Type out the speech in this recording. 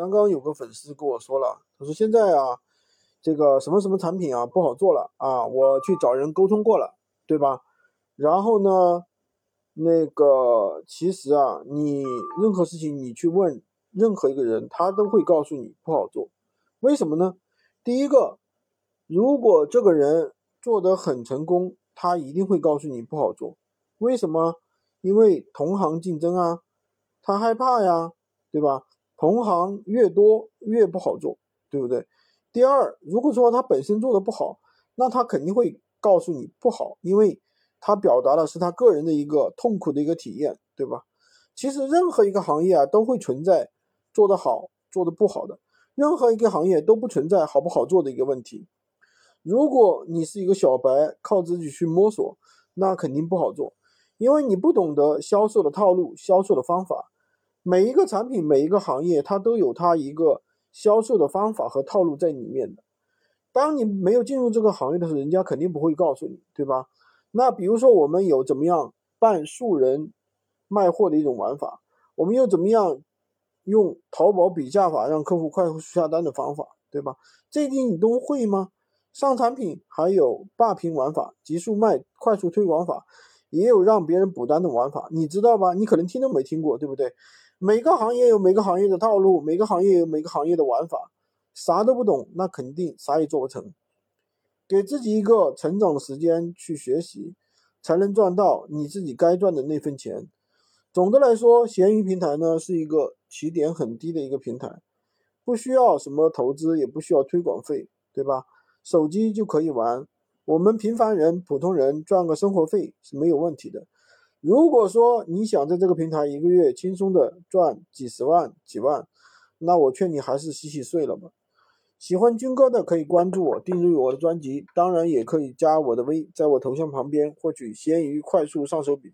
刚刚有个粉丝跟我说了，他说现在啊，这个什么什么产品啊不好做了啊，我去找人沟通过了，对吧？然后呢，那个其实啊，你任何事情你去问任何一个人，他都会告诉你不好做。为什么呢？第一个，如果这个人做得很成功，他一定会告诉你不好做。为什么？因为同行竞争啊，他害怕呀，对吧？同行越多越不好做，对不对？第二，如果说他本身做的不好，那他肯定会告诉你不好，因为他表达的是他个人的一个痛苦的一个体验，对吧？其实任何一个行业啊，都会存在做得好、做得不好的，任何一个行业都不存在好不好做的一个问题。如果你是一个小白，靠自己去摸索，那肯定不好做。因为你不懂得销售的套路、销售的方法，每一个产品、每一个行业，它都有它一个销售的方法和套路在里面的。当你没有进入这个行业的时候，人家肯定不会告诉你，对吧？那比如说，我们有怎么样办素人卖货的一种玩法，我们又怎么样用淘宝比价法让客户快速下单的方法，对吧？这些你都会吗？上产品还有霸屏玩法、极速卖、快速推广法。也有让别人补单的玩法，你知道吧？你可能听都没听过，对不对？每个行业有每个行业的套路，每个行业有每个行业的玩法，啥都不懂，那肯定啥也做不成。给自己一个成长的时间去学习，才能赚到你自己该赚的那份钱。总的来说，闲鱼平台呢是一个起点很低的一个平台，不需要什么投资，也不需要推广费，对吧？手机就可以玩。我们平凡人、普通人赚个生活费是没有问题的。如果说你想在这个平台一个月轻松的赚几十万、几万，那我劝你还是洗洗睡了吧。喜欢军哥的可以关注我、订阅我的专辑，当然也可以加我的微，在我头像旁边获取闲鱼快速上手笔。